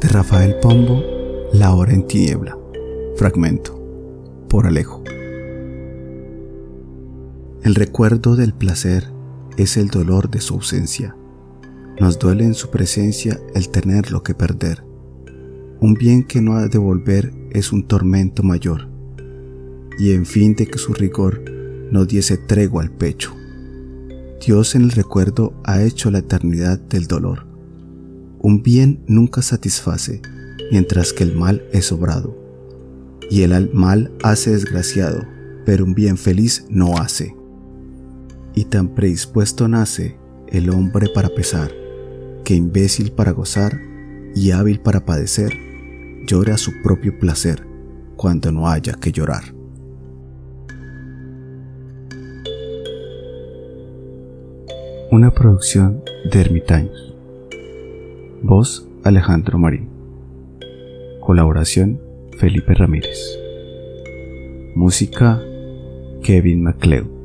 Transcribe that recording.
De Rafael Pombo, La hora en tiniebla. Fragmento. Por Alejo. El recuerdo del placer es el dolor de su ausencia. Nos duele en su presencia el tenerlo que perder. Un bien que no ha de volver es un tormento mayor. Y en fin de que su rigor no diese tregua al pecho. Dios en el recuerdo ha hecho la eternidad del dolor. Un bien nunca satisface, mientras que el mal es sobrado. Y el mal hace desgraciado, pero un bien feliz no hace. Y tan predispuesto nace el hombre para pesar, que imbécil para gozar y hábil para padecer, llora su propio placer cuando no haya que llorar. Una producción de Ermitaños. Voz Alejandro Marín. Colaboración Felipe Ramírez. Música Kevin MacLeod.